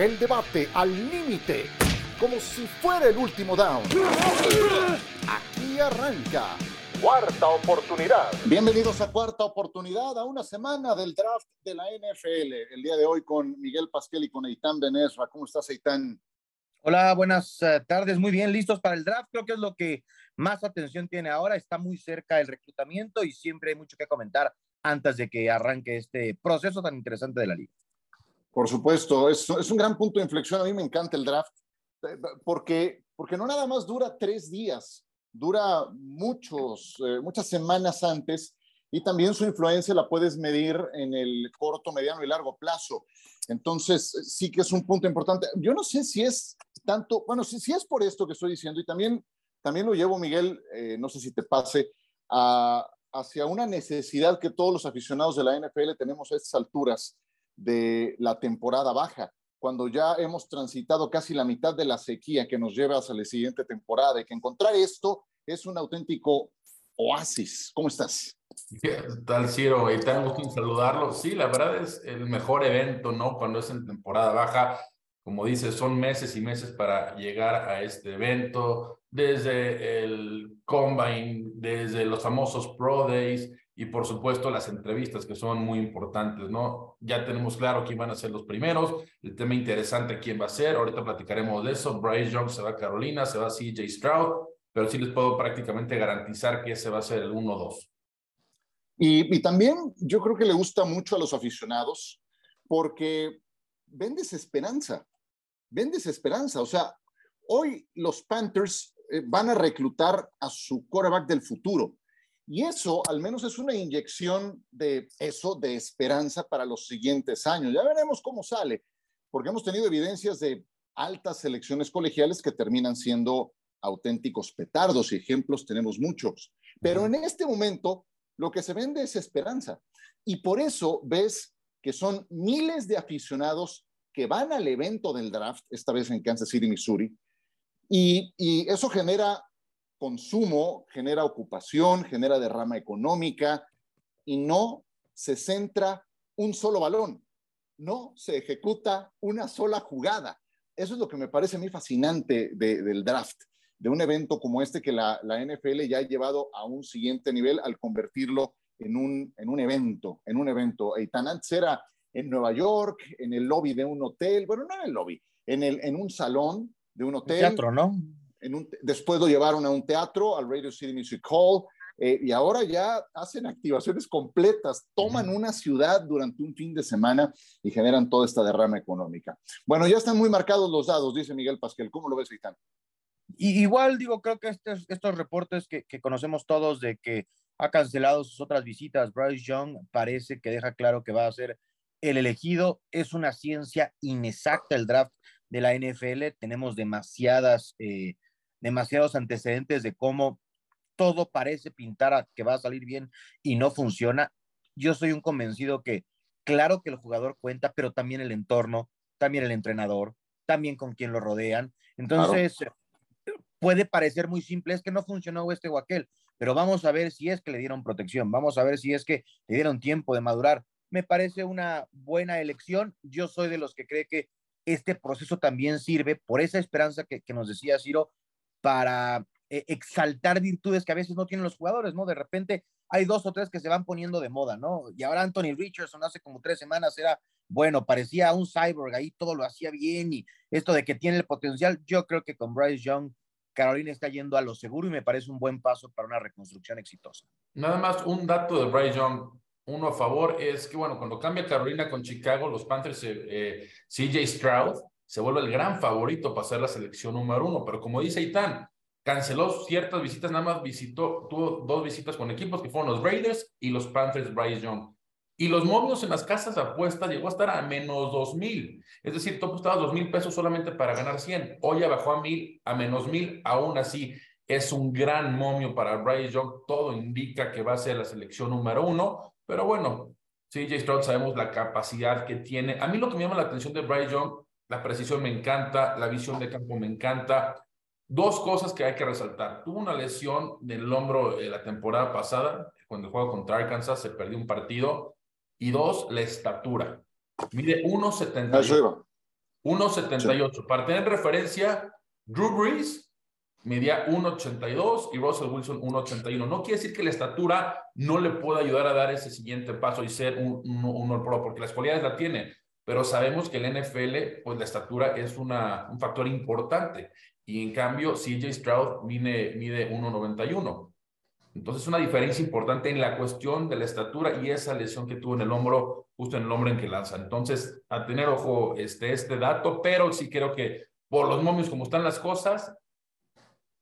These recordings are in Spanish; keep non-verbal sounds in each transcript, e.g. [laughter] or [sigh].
El debate al límite, como si fuera el último down. Aquí arranca. Cuarta oportunidad. Bienvenidos a Cuarta Oportunidad, a una semana del draft de la NFL. El día de hoy con Miguel Pasquel y con Eitan Benesra. ¿Cómo estás, Eitan? Hola, buenas eh, tardes. Muy bien, listos para el draft. Creo que es lo que más atención tiene ahora. Está muy cerca el reclutamiento y siempre hay mucho que comentar antes de que arranque este proceso tan interesante de la liga. Por supuesto, es, es un gran punto de inflexión. A mí me encanta el draft eh, porque, porque no nada más dura tres días, dura muchos, eh, muchas semanas antes y también su influencia la puedes medir en el corto, mediano y largo plazo. Entonces, sí que es un punto importante. Yo no sé si es tanto, bueno, si, si es por esto que estoy diciendo y también, también lo llevo, Miguel, eh, no sé si te pase, a, hacia una necesidad que todos los aficionados de la NFL tenemos a estas alturas de la temporada baja, cuando ya hemos transitado casi la mitad de la sequía que nos lleva hacia la siguiente temporada y que encontrar esto es un auténtico oasis. ¿Cómo estás? ¿Qué tal, Ciro? Y tan gusto en saludarlo. Sí, la verdad es el mejor evento, ¿no? Cuando es en temporada baja, como dices, son meses y meses para llegar a este evento, desde el Combine, desde los famosos Pro Days y por supuesto las entrevistas que son muy importantes, ¿no? Ya tenemos claro quién van a ser los primeros, el tema interesante quién va a ser, ahorita platicaremos de eso, Bryce Young se va a Carolina, se va a CJ Stroud, pero sí les puedo prácticamente garantizar que ese va a ser el 1-2. Y, y también yo creo que le gusta mucho a los aficionados porque vendes esperanza, vendes esperanza. O sea, hoy los Panthers eh, van a reclutar a su quarterback del futuro. Y eso al menos es una inyección de eso, de esperanza para los siguientes años. Ya veremos cómo sale, porque hemos tenido evidencias de altas selecciones colegiales que terminan siendo auténticos petardos y ejemplos tenemos muchos. Pero en este momento lo que se vende es esperanza. Y por eso ves que son miles de aficionados que van al evento del draft, esta vez en Kansas City, Missouri, y, eso genera consumo, genera ocupación, genera derrama económica y no se centra un solo balón, no se ejecuta una sola jugada. Eso es lo que me parece a mí fascinante del draft, de un evento como este que la, NFL ya ha llevado a un siguiente nivel al convertirlo en un, en un evento, en un evento. Y tan antes era en Nueva York, en el lobby de un hotel, bueno, no en el lobby, en, el, en un salón de un hotel. Teatro, ¿no? En un, después lo llevaron a un teatro, al Radio City Music Hall, eh, y ahora ya hacen activaciones completas, toman una ciudad durante un fin de semana y generan toda esta derrama económica. Bueno, ya están muy marcados los dados, dice Miguel Pasquel. ¿Cómo lo ves, Aitán? Y igual, digo, creo que estos, estos reportes que, que, conocemos todos de que ha cancelado sus otras visitas, Bryce Young parece que deja claro que va a ser el elegido. Es una ciencia inexacta el draft de la NFL. Tenemos demasiadas, eh, demasiados antecedentes de cómo todo parece pintar a que va a salir bien y no funciona. Yo soy un convencido que claro que el jugador cuenta, pero también el entorno, también el entrenador, también con quien lo rodean. Entonces, puede parecer muy simple, es que no funcionó este o aquel, pero vamos a ver si es que le dieron protección, vamos a ver si es que le dieron tiempo de madurar. Me parece una buena elección. Yo soy de los que cree que este proceso también sirve por esa esperanza que, nos decía Ciro para eh, exaltar virtudes que a veces no tienen los jugadores, ¿no? De repente hay dos o tres que se van poniendo de moda, ¿no? Y ahora Anthony Richardson hace como tres semanas era, bueno, parecía un cyborg, ahí todo lo hacía bien y esto de que tiene el potencial, yo creo que con Bryce Young, Carolina está yendo a lo seguro y me parece un buen paso para una reconstrucción exitosa. Nada más un dato de Bryce Young, uno a favor es que, bueno, cuando cambia Carolina con Chicago, los Panthers, eh, eh CJ Stroud se vuelve el gran favorito para ser la selección número uno, pero como dice Itán, canceló ciertas visitas, nada más visitó, tuvo dos visitas con equipos que fueron los Raiders y los Panthers Bryce Young. Y los momios en las casas de apuestas llegó a estar a menos dos mil. Es decir, tú apostabas dos mil pesos solamente para ganar 100. Hoy ya bajó a mil, a menos mil. Aún así, es un gran momio para Bryce Young. Todo indica que va a ser la selección número uno. Pero bueno, CJ Stroud sabemos la capacidad que tiene. A mí lo que me llama la atención de Bryce Young, la precisión me encanta, la visión de campo me encanta. Dos cosas que hay que resaltar. Tuvo una lesión del hombro de la temporada pasada, cuando jugó contra Arkansas, se perdió un partido. Y dos, la estatura. Mide 1,70. 1.78. Para tener referencia, Drew Brees medía 1.82 y Russell Wilson 1.81. No quiere decir que la estatura no le pueda ayudar a dar ese siguiente paso y ser un, un, pro, porque las cualidades la tiene, pero sabemos que el NFL, pues la estatura es una, un factor importante. Y en cambio, CJ Stroud mide, mide 1.91. Entonces, una diferencia importante en la cuestión de la estatura y esa lesión que tuvo en el hombro, justo en el hombro en que lanza. Entonces, a tener ojo este, este dato, pero sí creo que por los momios como están las cosas,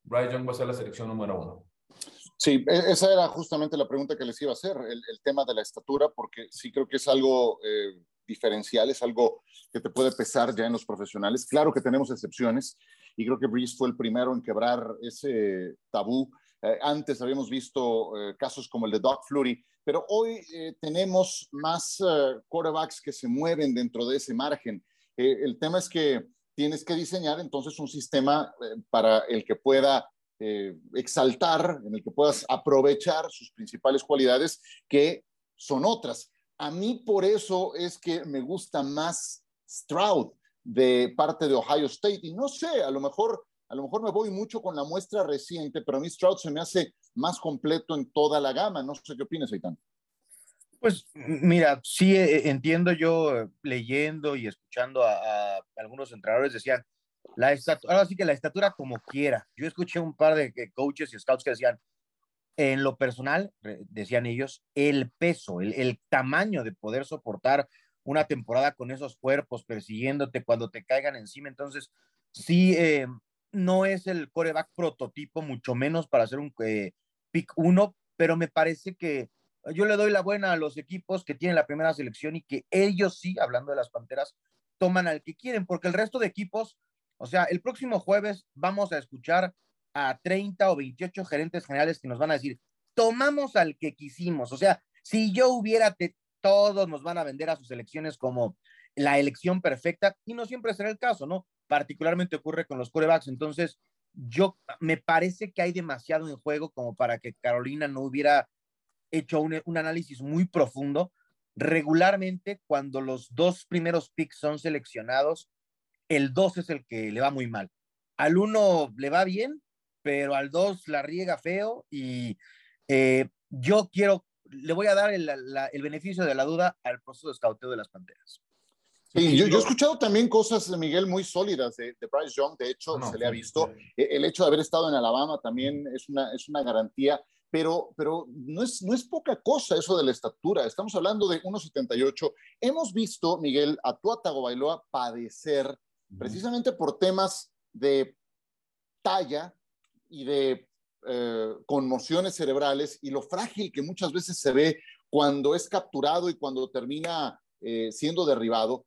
Bryce Young va a ser la selección número uno. Sí, e, esa era justamente la pregunta que les iba a hacer, el, tema de la estatura, porque sí creo que es algo eh, diferencial, es algo que te puede pesar ya en los profesionales. Claro que tenemos excepciones y creo que Breeze fue el primero en quebrar ese tabú eh, antes habíamos visto eh, casos como el de Doc Flurry, pero hoy eh, tenemos más quarterbacks que se mueven dentro de ese margen. el tema es que tienes que diseñar entonces un sistema para el que pueda exaltar, en el que puedas aprovechar sus principales cualidades, que son otras. A mí por eso es que me gusta más Stroud de parte de Ohio State. Y no sé, a lo mejor a lo mejor me voy mucho con la muestra reciente, pero a mí Stroud se me hace más completo en toda la gama. No sé qué opinas, Aitán. Pues mira, sí eh, eh, entiendo yo eh, leyendo y escuchando a, algunos entrenadores decían, la estatura, ahora sí que la estatura como quiera. Yo escuché un par de coaches y scouts que decían, en lo personal, decían ellos, el peso, el, tamaño de poder soportar una temporada con esos cuerpos persiguiéndote cuando te caigan encima. Entonces, sí, no es el coreback prototipo, mucho menos para hacer un eh, pick uno, pero me parece que yo le doy la buena a los equipos que tienen la primera selección y que ellos sí, hablando de las Panteras, toman al que quieren, porque el resto de equipos, o sea, el próximo jueves vamos a escuchar a 30 o 28 gerentes generales que nos van a decir, tomamos al que quisimos, o sea, si yo hubiera, todos nos van a vender a sus elecciones como la elección perfecta y no siempre será el caso, ¿no? particularmente ocurre con los corebacks. Entonces, yo me parece que hay demasiado en juego como para que Carolina no hubiera hecho un, análisis muy profundo. Regularmente, cuando los dos primeros picks son seleccionados, el dos es el que le va muy mal. Al uno le va bien, pero al dos la riega feo y eh, yo quiero, le voy a dar el, el beneficio de la duda al proceso de escauteo de las Panteras. Sí, yo, he escuchado también cosas, Miguel, muy sólidas de, Bryce Young. De hecho, se le ha visto. E, el hecho de haber estado en Alabama también es una, es una garantía, pero, pero no, es, no es poca cosa eso de la estatura. Estamos hablando de 1,78. Hemos visto, Miguel, a Tua Tagovailoa padecer precisamente por temas de talla y de eh, conmociones cerebrales y lo frágil que muchas veces se ve cuando es capturado y cuando termina eh, siendo derribado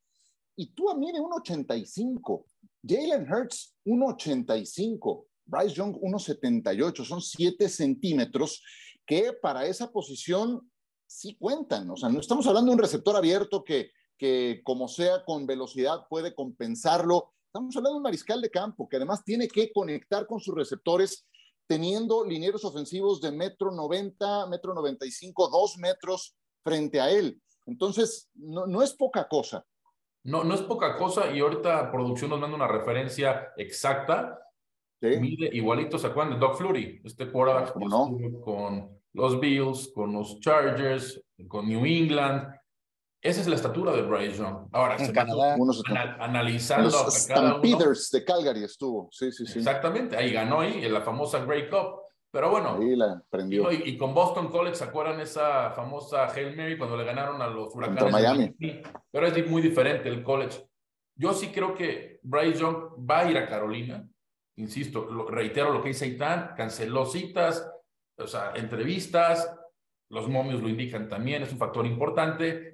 y tú mide 1.85. Jalen Hurts 1.85. Bryce Young 1.78. Son 7 centímetros que para esa posición sí cuentan. O sea, no estamos hablando de un receptor abierto que, que como sea con velocidad puede compensarlo. Estamos hablando de un mariscal de campo que además tiene que conectar con sus receptores teniendo linieros ofensivos de metro 90, metro 95, dos metros frente a él. Entonces, no, no es poca cosa. No, no es poca cosa y ahorita producción nos manda una referencia exacta. Mide igualito, ¿se acuerdan de Doc Flurry? Este quarterback con los Bills, con los Chargers, con New England. Esa es la estatura de Bryce Young. Ahora, en Canadá, analizando los Stampeders de Calgary estuvo. Sí, sí, sí. Exactamente, ahí ganó ahí en la famosa Grey Cup. Pero bueno, la prendió. Y, con Boston College, ¿se acuerdan esa famosa Hail Mary cuando le ganaron a los huracanes? Miami. Pero es muy diferente el college. Yo sí creo que Bryce Young va a ir a Carolina. Insisto, lo, reitero lo que dice Aitán, canceló citas, o sea, entrevistas, los momios lo indican también, es un factor importante.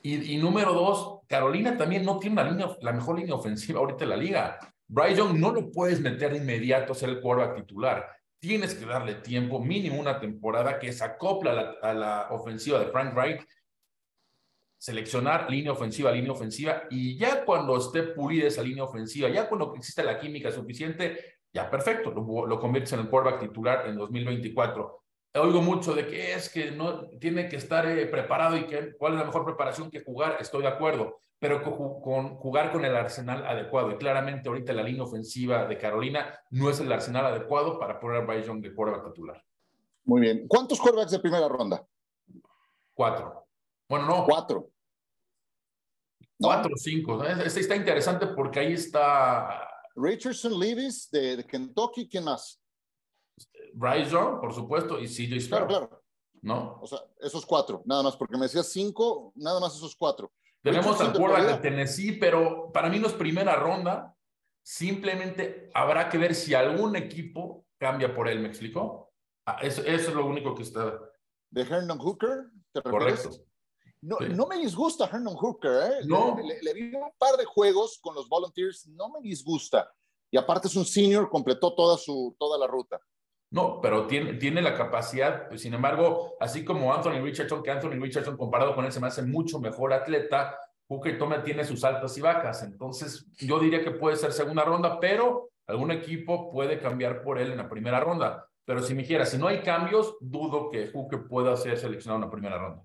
Y, número dos, Carolina también no tiene una línea, la mejor línea ofensiva ahorita en la liga. Bryce Young no lo puedes meter de inmediato a ser el quarterback titular tienes que darle tiempo, mínimo una temporada que se acopla a la, ofensiva de Frank Wright, seleccionar línea ofensiva, línea ofensiva, y ya cuando esté pulida esa línea ofensiva, ya cuando exista la química suficiente, ya perfecto, lo, lo conviertes en el quarterback titular en 2024. Oigo mucho de que es que no tiene que estar eh, preparado y que cuál es la mejor preparación que jugar, estoy de acuerdo, pero con, jugar con el arsenal adecuado. Y claramente ahorita la línea ofensiva de Carolina no es el arsenal adecuado para poner a Bryce Young de quarterback titular. Muy bien. ¿Cuántos quarterbacks de primera ronda? Cuatro. Bueno, no. Cuatro. Cuatro o cinco. Este está interesante porque ahí está. Richardson Levis de, Kentucky, ¿quién más? Bryce Young, por supuesto, y CJ Stroud. Claro, claro. ¿No? O sea, esos cuatro, nada más, porque me decías cinco, nada más esos cuatro. Tenemos al quarterback de Tennessee, pero para mí no es primera ronda. Simplemente habrá que ver si algún equipo cambia por él, ¿me explicó? Ah, eso, es lo único que está. ¿De Herndon Hooker? Correcto. No, no, me disgusta Herndon Hooker, ¿eh? No. Le, le, vi un par de juegos con los Volunteers, no me disgusta. Y aparte es un senior, completó toda, su, toda la ruta. No, pero tiene, tiene la capacidad, pues, sin embargo, así como Anthony Richardson, que Anthony Richardson comparado con él se me hace mucho mejor atleta, Hooker Toma tiene sus altas y bajas. Entonces, yo diría que puede ser segunda ronda, pero algún equipo puede cambiar por él en la primera ronda. Pero si me dijera, si no hay cambios, dudo que Hooker pueda ser seleccionado en la primera ronda.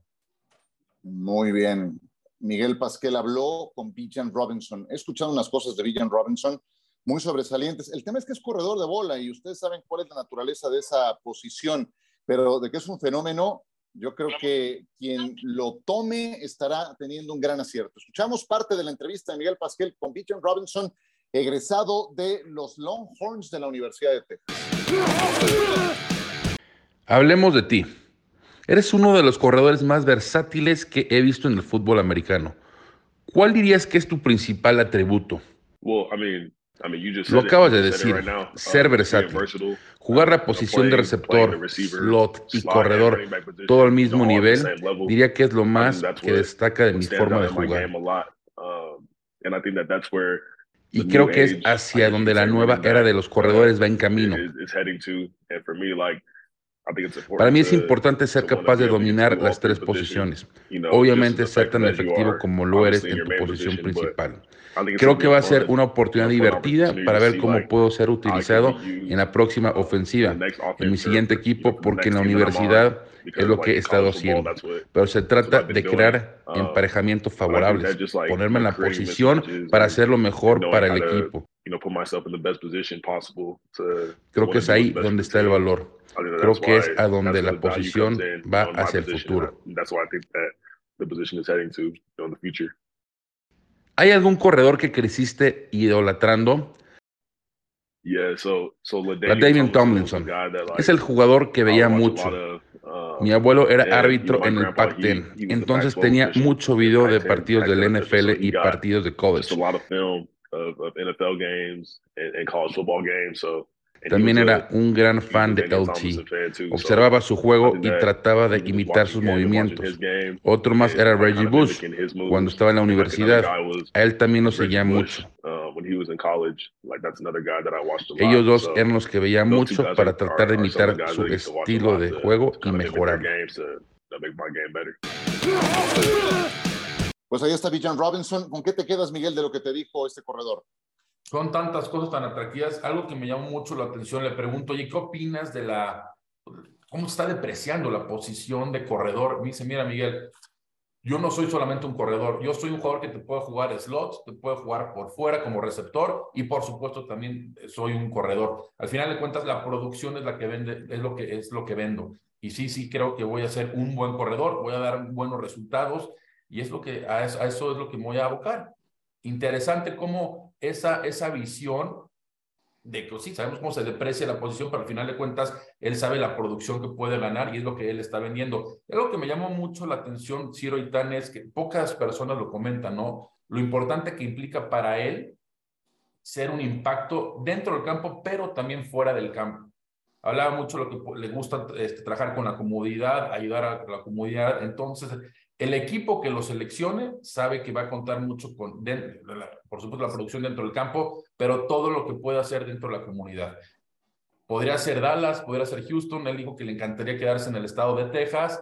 Muy bien. Miguel Pasquel habló con Bijan Robinson. He escuchado unas cosas de Bijan Robinson muy sobresalientes. El tema es que es corredor de bola y ustedes saben cuál es la naturaleza de esa posición, pero de que es un fenómeno, yo creo que quien lo tome estará teniendo un gran acierto. Escuchamos parte de la entrevista de Miguel Pasquel con Bijan Robinson, egresado de los Longhorns de la Universidad de Texas. Hablemos de ti. Eres uno de los corredores más versátiles que he visto en el fútbol americano. ¿Cuál dirías que es tu principal atributo? Well, I mean, lo acabas de decir, ser uh, versátil, jugar la posición de receptor, slot y corredor, todo al mismo nivel, diría que es lo más que destaca de mi forma de jugar. Um, y creo que es hacia donde la nueva era de los corredores va en camino. Para mí es importante ser capaz de dominar las tres posiciones. Obviamente ser tan efectivo como lo eres en tu posición principal. Creo que va a ser una oportunidad divertida para ver cómo puedo ser utilizado en la próxima ofensiva, en mi siguiente equipo, porque en la universidad es lo que he estado haciendo. Pero se trata de crear uh, emparejamientos favorables, ponerme en la posición para hacer lo mejor para el equipo. Creo que es ahí donde está el valor. Creo que es a donde la posición va hacia el futuro. ¿Hay algún corredor que creciste idolatrando? La David Tomlinson es el jugador que veía mucho. Uh, Mi abuelo era árbitro en el Pac-10, entonces tenía mucho video de partidos del NFL y partidos de college. También era un gran fan de LT. Observaba su juego y trataba de imitar sus movimientos. Otro más era Reggie Bush, cuando estaba en la universidad. A él también lo seguía mucho. Ellos dos eran los que veía mucho para tratar de imitar su estilo de juego y mejorar. Pues ahí está Bijan Robinson. ¿Con qué te quedas, Miguel, de lo que te dijo este corredor? Son tantas cosas tan atractivas. Algo que me llamó mucho la atención, le pregunto, oye, ¿qué opinas de la, cómo está depreciando la posición de corredor? Me dice, mira, Miguel, yo no soy solamente un corredor, yo soy un jugador que te puede jugar slots, te puede jugar por fuera como receptor y por supuesto también soy un corredor. Al final de cuentas la producción es la que vende, es lo que es lo que vendo. Y sí, sí creo que voy a ser un buen corredor, voy a dar buenos resultados y es lo que a eso, a eso es lo que me voy a abocar. Interesante cómo esa, esa visión de que sí, sabemos cómo se deprecia la posición, pero al final de cuentas, él sabe la producción que puede ganar y es lo que él está vendiendo. Algo que me llamó mucho la atención, Ciro y Tan, es que pocas personas lo comentan, ¿no? Lo importante que implica para él ser un impacto dentro del campo, pero también fuera del campo. Hablaba mucho de lo que le gusta este, trabajar con la comodidad, ayudar a la comunidad. Entonces, el equipo que lo seleccione sabe que va a contar mucho con, por supuesto, la producción dentro del campo, pero todo lo que pueda hacer dentro de la comunidad. Podría ser Dallas, podría ser Houston. Él dijo que le encantaría quedarse en el estado de Texas.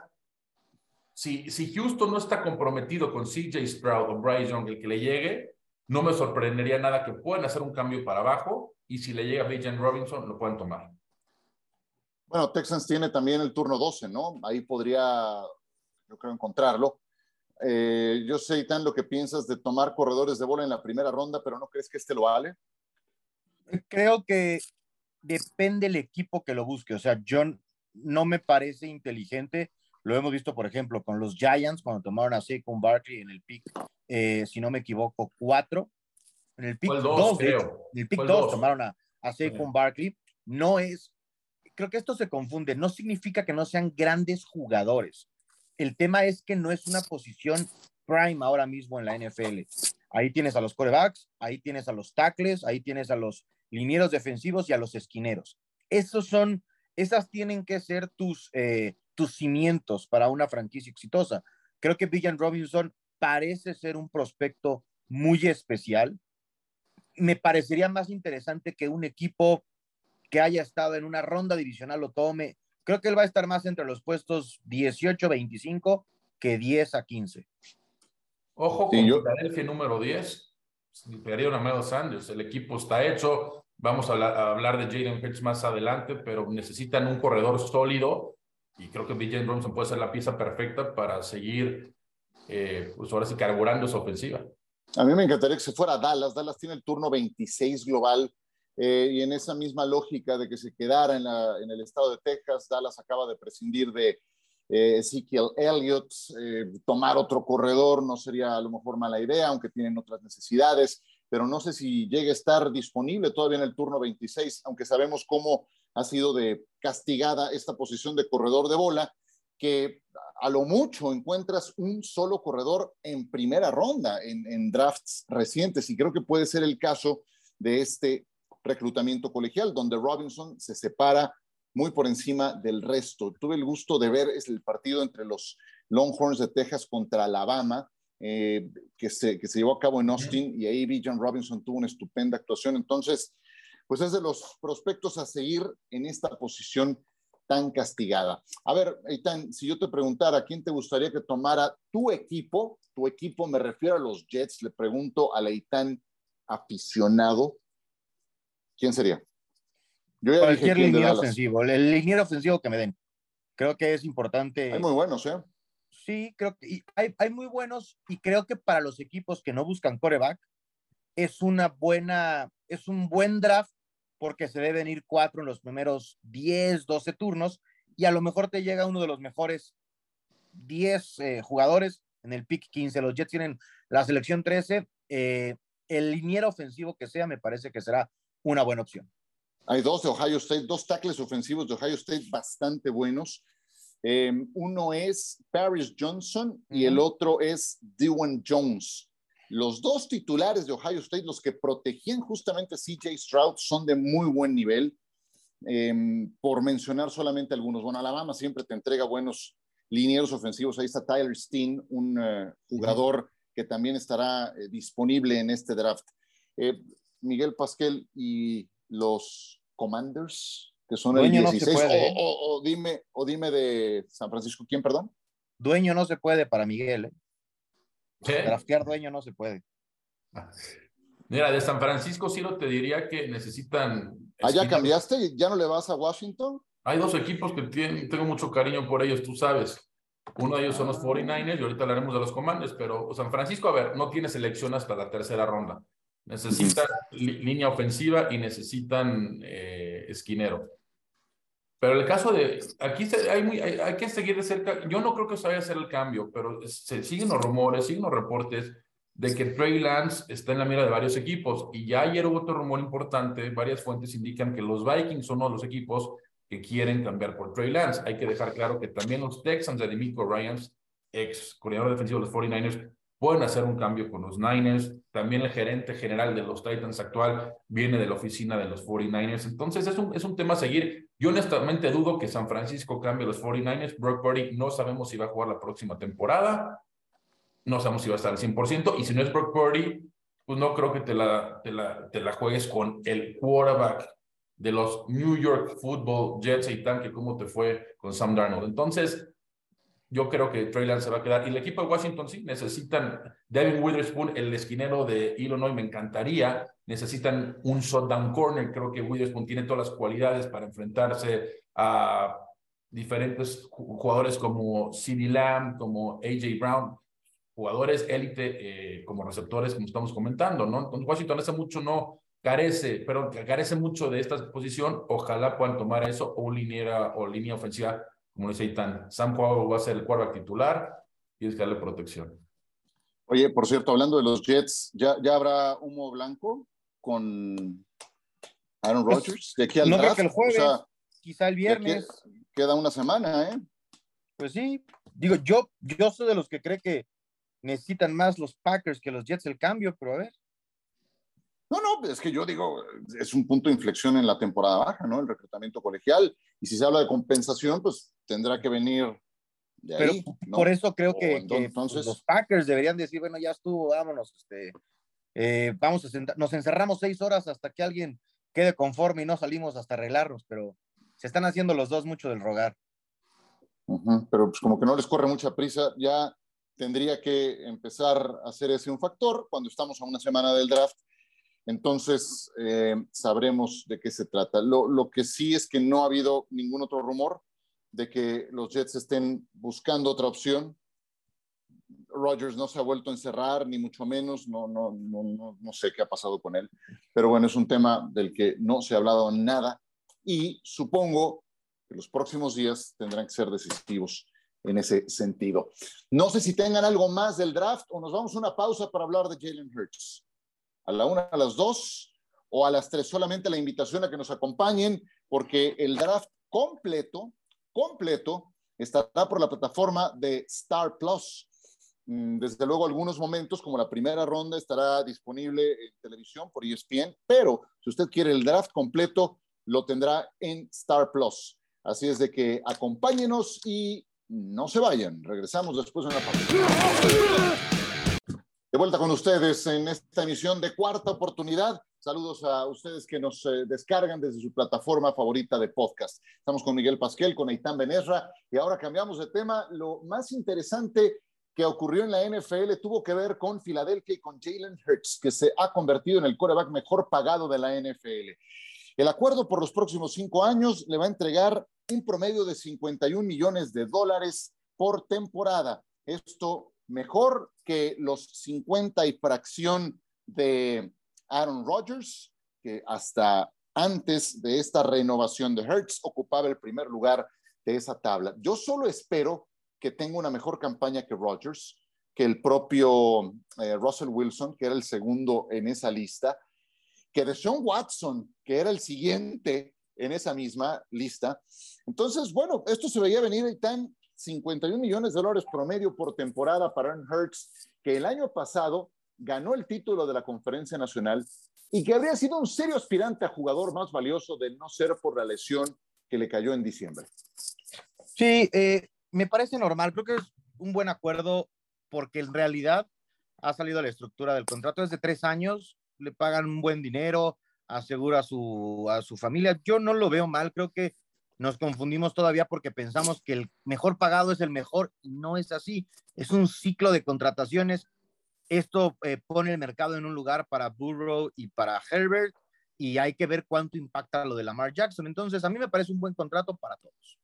Si, si Houston no está comprometido con CJ Sprout o Bryce Young, el que le llegue, no me sorprendería nada que puedan hacer un cambio para abajo y si le llega Bijan Robinson, lo pueden tomar. Bueno, Texans tiene también el turno 12, ¿no? Ahí podría, yo creo, encontrarlo. Eh, yo sé, Itán, lo que piensas de tomar corredores de bola en la primera ronda, pero ¿no crees que este lo vale? Creo que depende el equipo que lo busque. O sea, John no me parece inteligente. Lo hemos visto, por ejemplo, con los Giants cuando tomaron a Saquon Barkley en el pick, eh, si no me equivoco, cuatro. En el pick 2, en el pick 2 tomaron a, a Saquon Barkley. No es, creo que esto se confunde. No significa que no sean grandes jugadores. El tema es que no es una posición prime ahora mismo en la NFL. Ahí tienes a los corebacks, ahí tienes a los tackles, ahí tienes a los linieros defensivos y a los esquineros. Esos son, esas tienen que ser tus, eh, tus cimientos para una franquicia exitosa. Creo que Villan Robinson parece ser un prospecto muy especial. Me parecería más interesante que un equipo que haya estado en una ronda divisional lo tome. Creo que él va a estar más entre los puestos 18-25 que 10 a 15. Ojo con yo... Filadelfia número 10. Perdieron a Melo Sanders. El equipo está hecho. Vamos a, hablar de Jaden Hurts más adelante, pero necesitan un corredor sólido y creo que BJ Robinson puede ser la pieza perfecta para seguir, eh, pues ahora sí, carburando su ofensiva. A mí me encantaría que se fuera a Dallas. Dallas tiene el turno 26 global eh, y en esa misma lógica de que se quedara en, la, en el estado de Texas, Dallas acaba de prescindir de eh, Ezekiel Elliott. Eh, tomar otro corredor no sería a lo mejor mala idea, aunque tienen otras necesidades, pero no sé si llegue a estar disponible todavía en el turno 26, aunque sabemos cómo ha sido de castigada esta posición de corredor de bola, que a lo mucho encuentras un solo corredor en primera ronda en, en drafts recientes, y creo que puede ser el caso de este reclutamiento colegial, donde Robinson se separa muy por encima del resto. Tuve el gusto de ver el partido entre los Longhorns de Texas contra Alabama, eh, que, se, que se llevó a cabo en Austin, y ahí John Robinson tuvo una estupenda actuación. Entonces, pues es de los prospectos a seguir en esta posición tan castigada. A ver, Eitan, si yo te preguntara, ¿quién te gustaría que tomara tu equipo? Tu equipo, me refiero a los Jets, le pregunto a Eitan aficionado, ¿quién sería? Yo Cualquier liniero ofensivo, el liniero ofensivo que me den. Creo que es importante. Hay muy buenos, ¿eh? Sí, creo que hay, hay muy buenos y creo que para los equipos que no buscan coreback es una buena, es un buen draft porque se deben ir cuatro en los primeros 10, 12 turnos y a lo mejor te llega uno de los mejores 10 eh, jugadores en el pick 15. Los Jets tienen la selección 13. Eh, el liniero ofensivo que sea me parece que será una buena opción. Hay dos de Ohio State, dos tackles ofensivos de Ohio State bastante buenos. Em, uno es Paris Johnson y el otro es Dewan Jones. Los dos titulares de Ohio State, los que protegían justamente a CJ Stroud, son de muy buen nivel. Em, por mencionar solamente algunos. Bueno, Alabama siempre te entrega buenos linieros ofensivos. Ahí está Tyler Steen, un eh, jugador que también estará eh, disponible en este draft. Eh, Miguel Pasquel y los Commanders, que son el 16, o, dime, o dime de San Francisco, ¿quién, perdón? Dueño no se puede para Miguel, ¿eh? Draftear dueño no se puede. Mira, de San Francisco, Ciro, te diría que necesitan. ¿Ah, ya cambiaste? ¿Ya no le vas a Washington? Hay dos equipos que tienen, tengo mucho cariño por ellos, tú sabes. Uno de ellos son los 49ers y ahorita hablaremos de los Commanders, pero San Francisco, a ver, no tiene selección hasta la tercera ronda. Necesitan línea ofensiva y necesitan eh, esquinero. Pero el caso de, aquí hay, muy, hay, que seguir de cerca, yo no creo que se vaya a hacer el cambio, pero se siguen los rumores, siguen los reportes de que Trey Lance está en la mira de varios equipos. Y ya ayer hubo otro rumor importante, varias fuentes indican que los Vikings son uno de los equipos que quieren cambiar por Trey Lance. Hay que dejar claro que también los Texans de Demico Ryans, ex coordinador defensivo de los 49ers, pueden hacer un cambio con los Niners. También el gerente general de los Titans actual viene de la oficina de los 49ers. Entonces es un, es un tema a seguir. Yo honestamente dudo que San Francisco cambie los 49ers. Brock Purdy no sabemos si va a jugar la próxima temporada. No sabemos si va a estar al 100%. Y si no es Brock Purdy, pues no creo que te la, te la, te la juegues con el quarterback de los New York Football Jets y tan que cómo te fue con Sam Darnold. Entonces, yo creo que Trey Lance se va a quedar. Y el equipo de Washington sí necesitan Devin Witherspoon, el esquinero de Illinois, me encantaría. Necesitan un shutdown corner. Creo que Witherspoon tiene todas las cualidades para enfrentarse a diferentes jugadores como CeeDee Lamb, como AJ Brown, jugadores élite eh, como receptores, como estamos comentando, ¿no? Entonces, Washington hace mucho no carece, pero carece mucho de esta posición. Ojalá puedan tomar eso o línea, o línea ofensiva, como dice Itan. Sam Howell va a ser el quarterback titular y es que darle protección. Oye, por cierto, hablando de los Jets, ¿ya, ya habrá humo blanco con Aaron pues, Rodgers? De aquí al no creo que el jueves, quizá el viernes. Queda una semana, ¿eh? Pues sí, digo, yo, yo soy de los que cree que necesitan más los Packers que los Jets el cambio, pero a ver. No, no, es que yo digo, es un punto de inflexión en la temporada baja, ¿no? El reclutamiento colegial. Y si se habla de compensación, pues tendrá que venir de Pero ahí. por eso creo que, entonces... los Packers deberían decir, bueno, ya estuvo, vámonos, este, eh, vamos a nos encerramos seis horas hasta que alguien quede conforme y no salimos hasta arreglarnos, pero se están haciendo los dos mucho del rogar. pero pues como que no les corre mucha prisa, ya tendría que empezar a hacer ese un factor cuando estamos a una semana del draft entonces, eh, sabremos de qué se trata. Lo, que sí es que no ha habido ningún otro rumor de que los Jets estén buscando otra opción. Rodgers no se ha vuelto a encerrar, ni mucho menos. No, no, no, no, sé qué ha pasado con él. Pero bueno, es un tema del que no se ha hablado nada y supongo que los próximos días tendrán que ser decisivos en ese sentido. No sé si tengan algo más del draft o nos vamos a una pausa para hablar de Jalen Hurts a la una, a las dos o a las tres. Solamente la invitación a que nos acompañen porque el draft completo, completo, estará por la plataforma de Star Plus. Mm, desde luego, algunos momentos, como la primera ronda, estará disponible en televisión por ESPN, pero si usted quiere el draft completo, lo tendrá en Star Plus. Así es de que acompáñenos y no se vayan. Regresamos después de una pausa. De vuelta con ustedes en esta emisión de cuarta oportunidad. Saludos a ustedes que nos eh, descargan desde su plataforma favorita de podcast. Estamos con Miguel Pasquel, con Eitan Benesra y ahora cambiamos de tema. Lo más interesante que ocurrió en la NFL tuvo que ver con Filadelfia y con Jalen Hurts, que se ha convertido en el quarterback mejor pagado de la NFL. El acuerdo por los próximos cinco años le va a entregar un promedio de 51 millones de dólares por temporada. Esto mejor que los 50 y fracción de Aaron Rodgers, que hasta antes de esta renovación de Hertz ocupaba el primer lugar de esa tabla. Yo solo espero que tenga una mejor campaña que Rodgers, que el propio eh, Russell Wilson, que era el segundo en esa lista, que de Sean Watson, que era el siguiente en esa misma lista. Entonces, bueno, esto se veía venir y tan 51 millones de dólares promedio por temporada para Aaron Hertz, que el año pasado ganó el título de la Conferencia Nacional y que habría sido un serio aspirante a jugador más valioso de no ser por la lesión que le cayó en diciembre. Sí, eh, me parece normal, creo que es un buen acuerdo porque en realidad ha salido la estructura del contrato, es de tres años, le pagan un buen dinero, asegura su, a su familia. Yo no lo veo mal, creo que nos confundimos todavía porque pensamos que el mejor pagado es el mejor y no es así. Es un ciclo de contrataciones. Esto eh, pone el mercado en un lugar para Burrow y para Herbert y hay que ver cuánto impacta lo de Lamar Jackson. Entonces, a mí me parece un buen contrato para todos.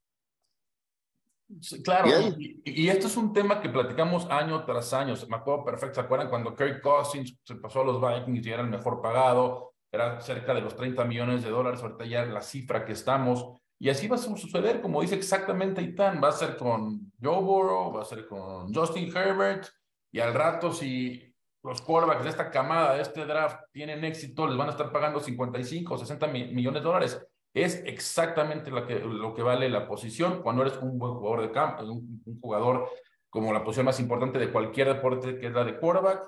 claro, y, esto es un tema que platicamos año tras año. Me acuerdo perfecto, ¿se acuerdan cuando Kirk Cousins se pasó a los Vikings y era el mejor pagado? Era cerca de los 30 millones de dólares, ahorita ya la cifra que estamos. Y así va a suceder, como dice exactamente Itán, va a ser con Joe Burrow, va a ser con Justin Herbert, y al rato si los quarterbacks de esta camada, de este draft, tienen éxito, les van a estar pagando 55 o 60 millones de dólares. Es exactamente lo que, lo que vale la posición cuando eres un buen jugador de campo, un, jugador como la posición más importante de cualquier deporte, que es la de quarterback.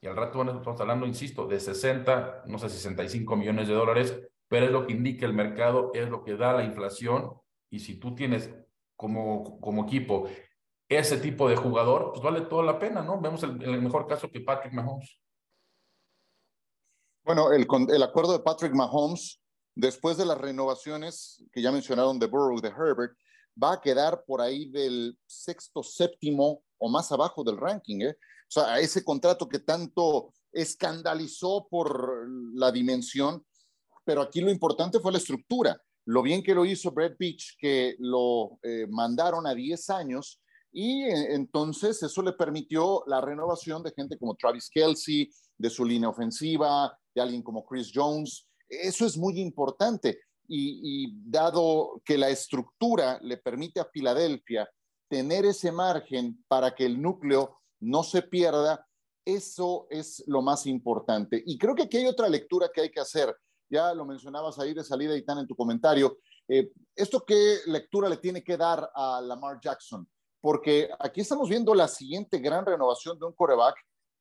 Y al rato bueno, estamos hablando, insisto, de 60, no sé, 65 millones de dólares pero es lo que indica el mercado, es lo que da la inflación. Y si tú tienes como, como equipo ese tipo de jugador, pues vale toda la pena, ¿no? Vemos el, mejor caso que Patrick Mahomes. Bueno, el, el acuerdo de Patrick Mahomes, después de las renovaciones que ya mencionaron de Burrow de Herbert, va a quedar por ahí del sexto, séptimo o más abajo del ranking. ¿eh? O sea, ese contrato que tanto escandalizó por la dimensión, pero aquí lo importante fue la estructura. lo bien que lo hizo Brad Beach, que lo eh, mandaron a 10 años y eh, entonces eso le permitió la renovación de gente como Travis Kelsey, de su línea ofensiva, de alguien como Chris Jones. Eso es muy importante. Y, dado que la estructura le permite a Filadelfia tener ese margen para que el núcleo no se pierda, eso es lo más importante. Y creo que aquí hay otra lectura que hay que hacer. Ya lo mencionabas ahí de salida, y tan en tu comentario. Eh, ¿Esto qué lectura le tiene que dar a Lamar Jackson? Porque aquí estamos viendo la siguiente gran renovación de un coreback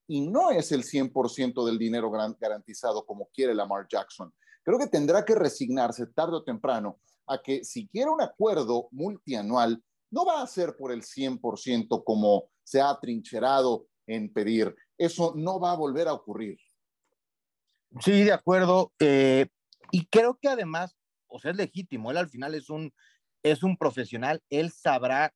y no es el 100% del dinero garantizado como quiere Lamar Jackson. Creo que tendrá que resignarse tarde o temprano a que si quiere un acuerdo multianual, no va a ser por el 100% como se ha trincherado en pedir. Eso no va a volver a ocurrir. Sí, de acuerdo. Eh, y creo que además, o sea, es legítimo. Él al final es un, es un profesional. Él sabrá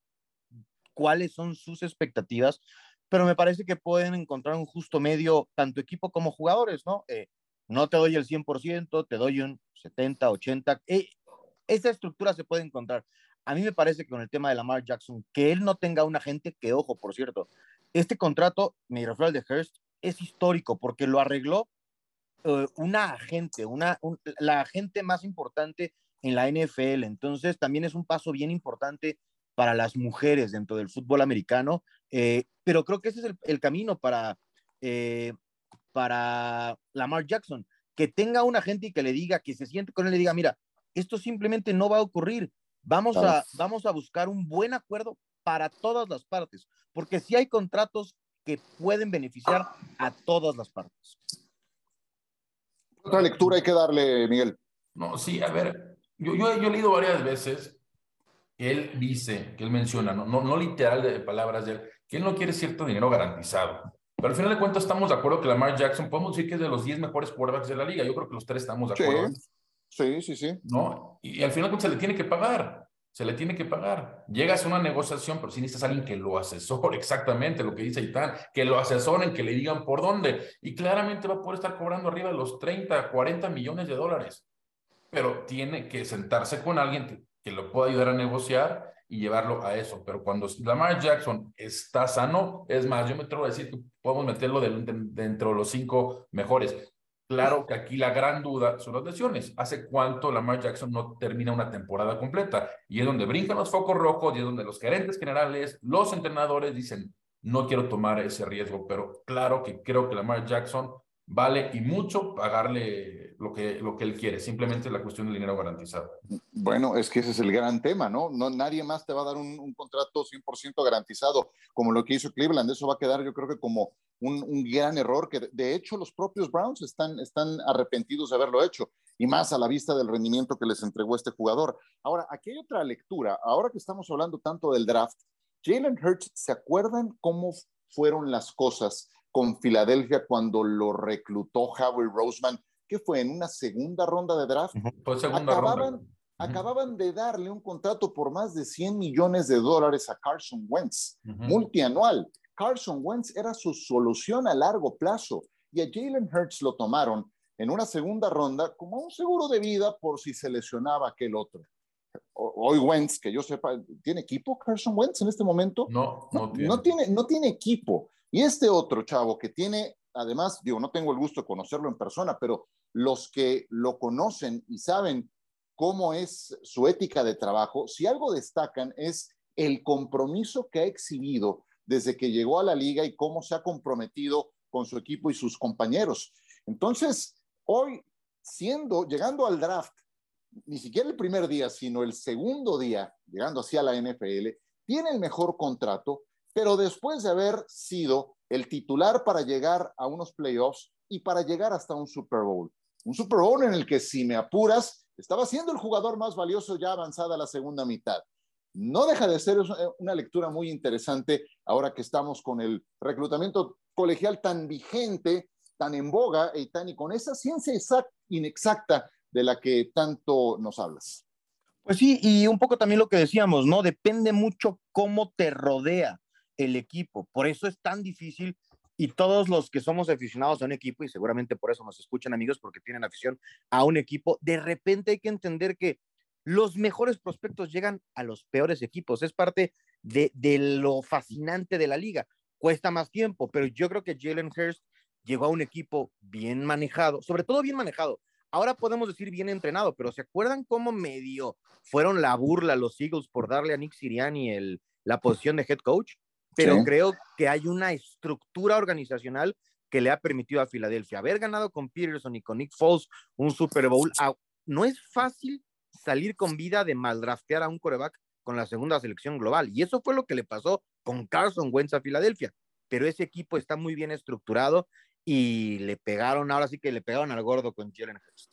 cuáles son sus expectativas, pero me parece que pueden encontrar un justo medio, tanto equipo como jugadores, ¿no? Eh, no te doy el 100%, te doy un 70, 80. Eh, esa estructura se puede encontrar. A mí me parece que con el tema de Lamar Jackson, que él no tenga un agente, que ojo, por cierto, este contrato, mi referral de Hearst, es histórico porque lo arregló eh, una agente, una, la agente más importante en la NFL. Entonces, también es un paso bien importante para las mujeres dentro del fútbol americano, eh, pero creo que ese es el, camino para, eh, para Lamar Jackson, que tenga un agente y que le diga, que se siente con él y le diga, mira, esto simplemente no va a ocurrir, Vamos, a, vamos a buscar un buen acuerdo para todas las partes, porque si hay contratos que pueden beneficiar a todas las partes. Otra lectura hay que darle, Miguel. No, sí, a ver, yo, yo, he leído varias veces que él dice, que él menciona, no, no, no literal de palabras de él, que él no quiere cierto dinero garantizado. Pero al final de cuentas estamos de acuerdo que Lamar Jackson, podemos decir que es de los 10 mejores quarterbacks de la liga. Yo creo que los tres estamos de acuerdo. Sí, sí, sí. ¿No? Y, al final se le tiene que pagar. Se le tiene que pagar. Llegas a una negociación, pero si necesitas a alguien que lo asesore [laughs] exactamente lo que dice Itán, que lo asesoren, que le digan por dónde. Y claramente va a poder estar cobrando arriba de los 30, 40 millones de dólares. Pero tiene que sentarse con alguien que, lo pueda ayudar a negociar y llevarlo a eso. Pero cuando Lamar Jackson está sano, es más, yo me atrevo a decir que podemos meterlo dentro de los cinco mejores. Claro que aquí la gran duda son las lesiones. ¿Hace cuánto Lamar Jackson no termina una temporada completa? Y es donde brincan los focos rojos y es donde los gerentes generales, los entrenadores dicen, no quiero tomar ese riesgo, pero claro que creo que Lamar Jackson vale y mucho pagarle lo que, lo que él quiere, simplemente la cuestión del dinero garantizado. Bueno, es que ese es el gran tema, ¿no? no nadie más te va a dar un, un contrato 100% garantizado como lo que hizo Cleveland. Eso va a quedar, yo creo que como un, un, gran error, que de hecho los propios Browns están, están arrepentidos de haberlo hecho, y más a la vista del rendimiento que les entregó este jugador. Ahora, aquí hay otra lectura. Ahora que estamos hablando tanto del draft, Jalen Hurts, ¿se acuerdan cómo fueron las cosas con Filadelfia cuando lo reclutó Howard Roseman? que fue en una segunda ronda de draft. acababan, acababan de darle un contrato por más de 100 millones de dólares a Carson Wentz, multianual. Carson Wentz era su solución a largo plazo y a Jalen Hurts lo tomaron en una segunda ronda como un seguro de vida por si se lesionaba aquel otro. Hoy Wentz, que yo sepa, ¿tiene equipo Carson Wentz en este momento? No, no, tiene. No tiene, no tiene equipo. Y este otro chavo que tiene, además, digo, no tengo el gusto de conocerlo en persona, pero los que lo conocen y saben cómo es su ética de trabajo, si algo destacan es el compromiso que ha exhibido desde que llegó a la liga y cómo se ha comprometido con su equipo y sus compañeros. Entonces, hoy, siendo, llegando al draft, ni siquiera el primer día, sino el segundo día, llegando hacia la NFL, tiene el mejor contrato, pero después de haber sido el titular para llegar a unos playoffs y para llegar hasta un Super Bowl. Un Super Bowl en el que, si me apuras, estaba siendo el jugador más valioso ya avanzada la segunda mitad. No deja de ser una lectura muy interesante ahora que estamos con el reclutamiento colegial tan vigente, tan en boga y, tan, y con esa ciencia inexacta de la que tanto nos hablas. Pues sí, y un poco también lo que decíamos, ¿no? Depende mucho cómo te rodea el equipo. Por eso es tan difícil y todos los que somos aficionados a un equipo, y seguramente por eso nos escuchan amigos, porque tienen afición a un equipo, de repente hay que entender que los mejores prospectos llegan a los peores equipos. Es parte de, de lo fascinante de la liga. Cuesta más tiempo, pero yo creo que Jalen Hurst llegó a un equipo bien manejado, sobre todo bien manejado. Ahora podemos decir bien entrenado, pero ¿se acuerdan cómo medio fueron la burla los Eagles por darle a Nick Siriani el, la posición de head coach? Pero creo que hay una estructura organizacional que le ha permitido a Filadelfia haber ganado con Peterson y con Nick Foles un Super Bowl. Ah, no es fácil salir con vida de maldraftear a un coreback con la segunda selección global. Y eso fue lo que le pasó con Carson Wentz a Filadelfia. Pero ese equipo está muy bien estructurado y le pegaron, ahora sí que le pegaron al gordo con Jalen Hurst.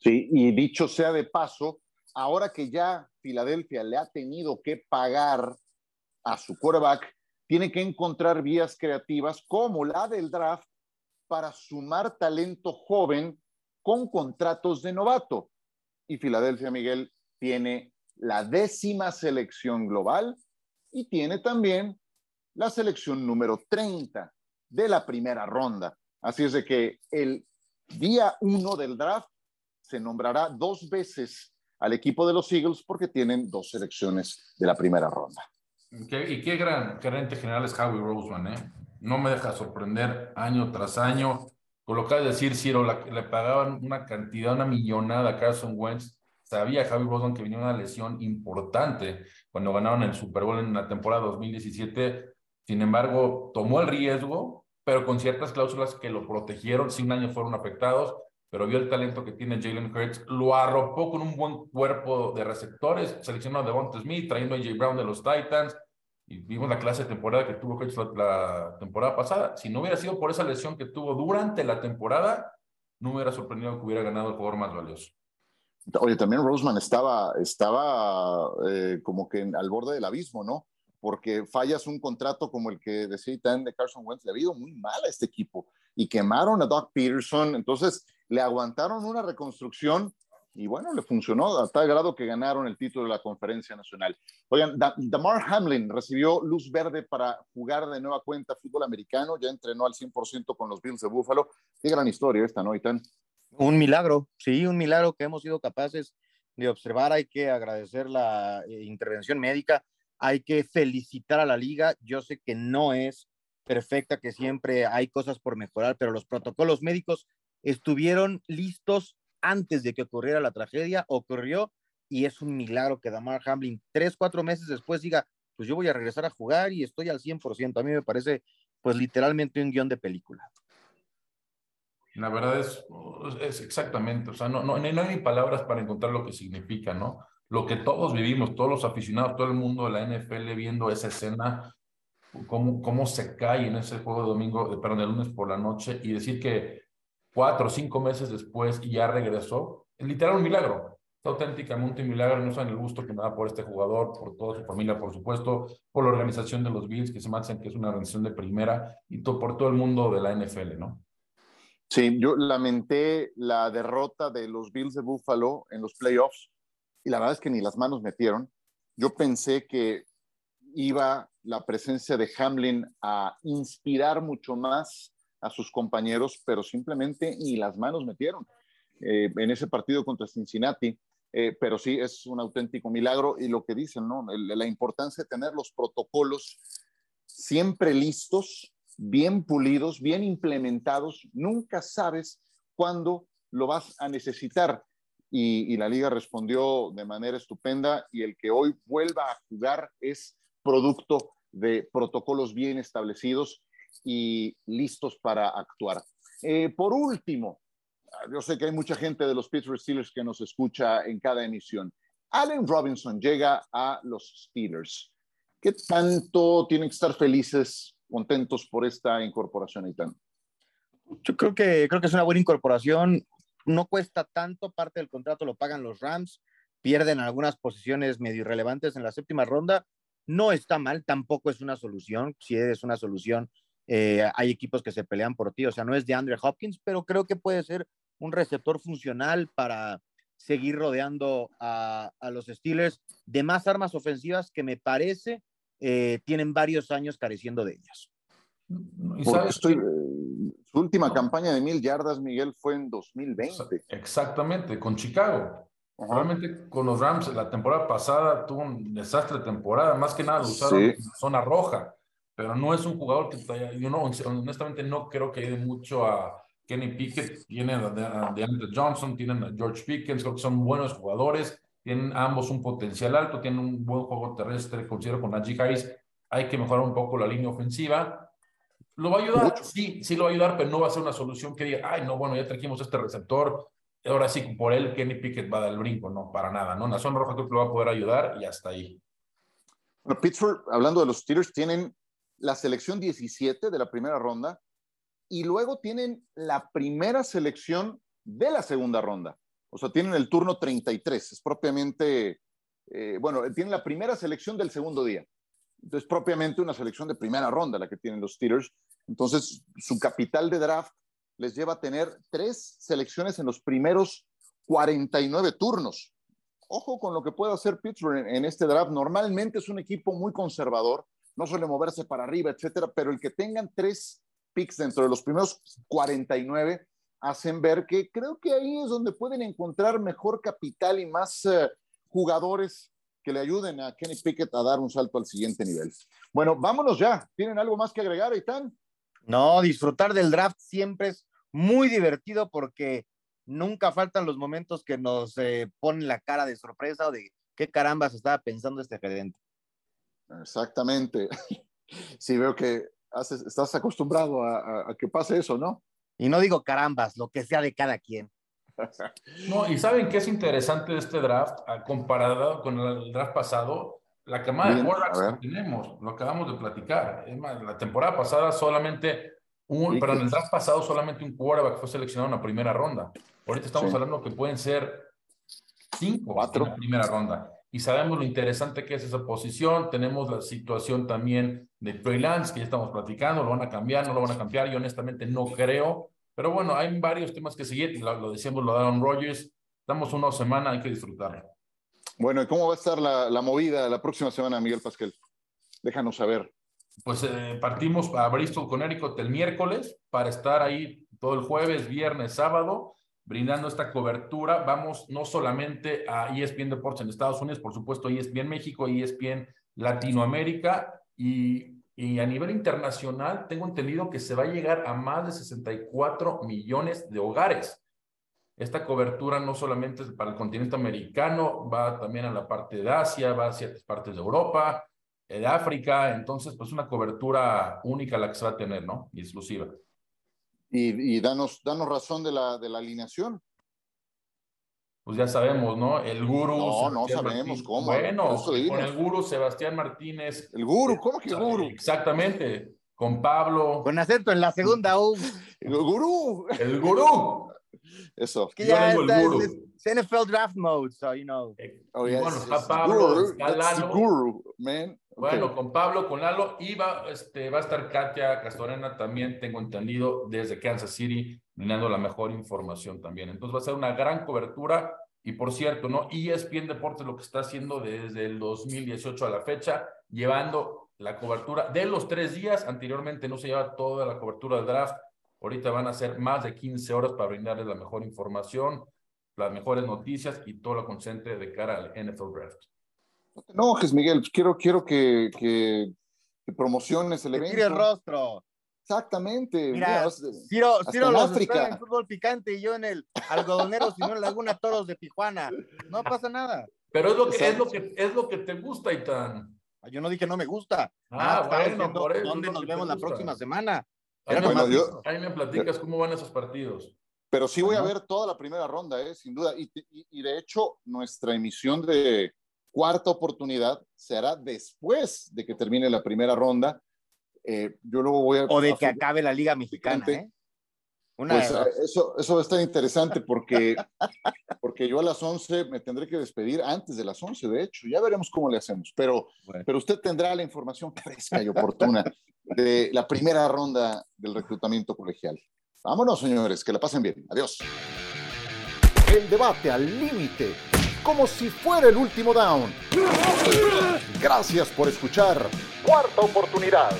Sí, y dicho sea de paso, ahora que ya Filadelfia le ha tenido que pagar a su quarterback, tiene que encontrar vías creativas como la del draft para sumar talento joven con contratos de novato. Y Filadelfia, Miguel, tiene la décima selección global y tiene también la selección número 30 de la primera ronda. Así es de que el día uno del draft se nombrará dos veces al equipo de los Eagles porque tienen dos selecciones de la primera ronda. Y qué gran gerente general es Howie Roseman, ¿eh? No me deja sorprender año tras año. Que de decir, Ciro, le pagaban una cantidad, una millonada a Carson Wentz. Sabía Howie Roseman que venía una lesión importante cuando ganaron el Super Bowl en la temporada 2017 sin embargo, tomó el riesgo, pero con ciertas cláusulas que lo protegieron. Sin año fueron afectados, pero vio el talento que tiene Jalen Hurts, lo arropó con un buen cuerpo de receptores, seleccionó a Devonta Smith, trayendo a J. Brown de los Titans, y vimos la clase de temporada que tuvo Hurts la, temporada pasada. Si no hubiera sido por esa lesión que tuvo durante la temporada, no hubiera sorprendido que hubiera ganado el jugador más valioso. Oye, también Roseman estaba, estaba eh, como que al borde del abismo, ¿no? porque fallas un contrato como el que decía de Carson Wentz, le ha ido muy mal a este equipo y quemaron a Doc Peterson, entonces le aguantaron una reconstrucción y bueno, le funcionó a tal grado que ganaron el título de la conferencia nacional. Oigan, Damar Hamlin recibió luz verde para jugar de nueva cuenta fútbol americano, ya entrenó al 100% con los Bills de Buffalo. Qué gran historia esta, ¿no, Itan? Un milagro, sí, un milagro que hemos sido capaces de observar. Hay que agradecer la eh, intervención médica hay que felicitar a la liga. Yo sé que no es perfecta, que siempre hay cosas por mejorar, pero los protocolos médicos estuvieron listos antes de que ocurriera la tragedia, ocurrió y es un milagro que Damar Hamlin tres, cuatro meses después diga, pues yo voy a regresar a jugar y estoy al 100%. A mí me parece pues literalmente un guion de película. La verdad es, es exactamente, o sea, no, no, no hay ni palabras para encontrar lo que significa, ¿no? lo que todos vivimos, todos los aficionados, todo el mundo de la NFL viendo esa escena, cómo, cómo se cae en ese juego de domingo, perdón, de lunes por la noche, y decir que cuatro o cinco meses después y ya regresó, es literal un milagro. Es auténticamente un milagro, no saben el gusto que me da por este jugador, por toda su familia, por supuesto, por la organización de los Bills, que se me hacen que es una organización de primera, y por todo el mundo de la NFL, ¿no? Sí, yo lamenté la derrota de los Bills de Buffalo en los playoffs y la verdad es que ni las manos metieron. Yo pensé que iba la presencia de Hamlin a inspirar mucho más a sus compañeros, pero simplemente ni las manos metieron eh, en ese partido contra Cincinnati. Eh, pero sí, es un auténtico milagro y lo que dicen, ¿no? la importancia de tener los protocolos siempre listos, bien pulidos, bien implementados. Nunca sabes cuándo lo vas a necesitar y, la liga respondió de manera estupenda y el que hoy vuelva a jugar es producto de protocolos bien establecidos y listos para actuar. Eh, por último, yo sé que hay mucha gente de los Pittsburgh Steelers que nos escucha en cada emisión. Allen Robinson llega a los Steelers. ¿Qué tanto tienen que estar felices, contentos por esta incorporación, Aitan? Yo creo que, creo que es una buena incorporación no cuesta tanto, parte del contrato lo pagan los Rams, pierden algunas posiciones medio irrelevantes en la séptima ronda, no está mal, tampoco es una solución, si es una solución, eh, hay equipos que se pelean por ti, o sea, no es de Andre Hopkins, pero creo que puede ser un receptor funcional para seguir rodeando a, los Steelers de más armas ofensivas que me parece eh, tienen varios años careciendo de ellas. ¿Y sabes, estoy, su última campaña de mil yardas, Miguel, fue en 2020. Exactamente, con Chicago. Realmente con los Rams la temporada pasada tuvo un desastre de temporada, más que nada lo usaron en zona roja, pero no es un jugador que yo no, honestamente no creo que ayude mucho a Kenny Pickett, tienen a DeAndre Johnson, tienen a George Pickens, creo que son buenos jugadores, tienen ambos un potencial alto, tienen un buen juego terrestre, considero con Najee Harris, hay que mejorar un poco la línea ofensiva. ¿Lo va a ayudar? Sí, sí lo va a ayudar, pero no va a ser una solución que diga, ay, no, bueno, ya trajimos este receptor, ahora sí, por él Kenny Pickett va a dar el brinco, no, para nada, ¿no? La zona roja creo que lo va a poder ayudar y hasta ahí. Bueno, Pittsburgh, hablando de los Steelers, tienen la selección 17 de la primera ronda y luego tienen la primera selección de la segunda ronda. O sea, tienen el turno 33, es propiamente, eh, bueno, tienen la primera selección del segundo día. Entonces, propiamente una selección de primera ronda la que tienen los Steelers. Entonces, su capital de draft les lleva a tener tres selecciones en los primeros 49 turnos. Ojo con lo que puede hacer Pittsburgh en, este draft. Normalmente es un equipo muy conservador, no suele moverse para arriba, etcétera, pero el que tengan tres picks dentro de los primeros 49 hacen ver que creo que ahí es donde pueden encontrar mejor capital y más eh, jugadores que le ayuden a Kenny Pickett a dar un salto al siguiente nivel. Bueno, vámonos ya. ¿Tienen algo más que agregar, Itán? No, disfrutar del draft siempre es muy divertido porque nunca faltan los momentos que nos eh, ponen la cara de sorpresa o de qué carambas estaba pensando este gerente. Exactamente. [laughs] Sí, veo que estás acostumbrado a, que pase eso, ¿no? Y no digo carambas, lo que sea de cada quien. No, y saben que es interesante de este draft, comparado con el draft pasado, la camada de quarterbacks que tenemos, lo acabamos de platicar. Es más, la temporada pasada solamente un, pero en el draft pasado solamente un quarterback fue seleccionado en la primera ronda. Ahorita estamos hablando que pueden ser cinco Cuatro. en la primera ronda. Y sabemos lo interesante que es esa posición. Tenemos la situación también de Trey Lance, que ya estamos platicando. ¿Lo van a cambiar? ¿No lo van a cambiar? Yo honestamente no creo. Pero bueno, hay varios temas que seguir. Lo, lo decíamos, lo de Aaron Rodgers. Estamos una semana, hay que disfrutarlo. Bueno, ¿y cómo va a estar la, la movida la próxima semana, Miguel Pasquel? Déjanos saber pues eh, partimos a Bristol, Connecticut el miércoles para estar ahí todo el jueves, viernes, sábado, brindando esta cobertura. Vamos no solamente a ESPN Deportes en Estados Unidos, por supuesto ESPN México, ESPN Latinoamérica y, y a nivel internacional tengo entendido que se va a llegar a más de 64 millones de hogares. Esta cobertura no solamente es para el continente americano, va también a la parte de Asia, va a ciertas partes de Europa, de África, entonces pues una cobertura única la que se va a tener, ¿no? Exclusiva. Y, y danos, danos razón de la, de la alineación. Pues ya sabemos, ¿no? El guru. No, no sabemos cómo. Bueno, con el guru Sebastián Martínez. El guru, ¿cómo que el guru? Exactamente. Con Pablo. Con acento en la segunda U. El gurú. El gurú. Eso. que ya Yo está, el gurú. It's NFL draft mode, so you know. Oh, yeah, bueno, está Pablo, está Lalo. Guru, man. Bueno, con Pablo, con Lalo, y va, este, va a estar Katia Castorena también, tengo entendido, desde Kansas City, brindando la mejor información también. Entonces va a ser una gran cobertura. Y por cierto, ¿no? ESPN Deportes lo que está haciendo desde el 2018 a la fecha, llevando la cobertura de los tres días. Anteriormente no se llevaba toda la cobertura del draft. Ahorita van a ser más de 15 horas para brindarles la mejor información, las mejores noticias y todo lo concentre de cara al NFL Draft. No enojes, Miguel. Quiero, quiero que, que, promociones el evento. el rostro. Exactamente. Mira, Ciro, Ciro los África. en fútbol picante y yo en el algodonero, sino en Laguna Toros de Tijuana. No pasa nada. Pero es lo que, es lo que, es lo que te gusta, Itán. Yo no dije no me gusta. Ah, ah bueno, por eso ¿Dónde nos vemos la próxima semana? Ahí, bueno, me, yo, ahí me platicas cómo van esos partidos. Pero sí voy a ver toda la primera ronda, ¿eh? sin duda. Y, y, y, de hecho, nuestra emisión de cuarta oportunidad se hará después de que termine la primera ronda. Eh, yo luego voy a... O de que acabe la Liga Mexicana, ¿eh? pues, eso, eso va a estar interesante porque, [laughs] porque yo a las 11 me tendré que despedir antes de las 11, de hecho. Ya veremos cómo le hacemos. Pero, pero usted tendrá la información fresca y oportuna [laughs] de la primera ronda del reclutamiento colegial. Vámonos, señores, que la pasen bien. Adiós. El debate al límite, como si fuera el último down. Gracias por escuchar. Cuarta oportunidad.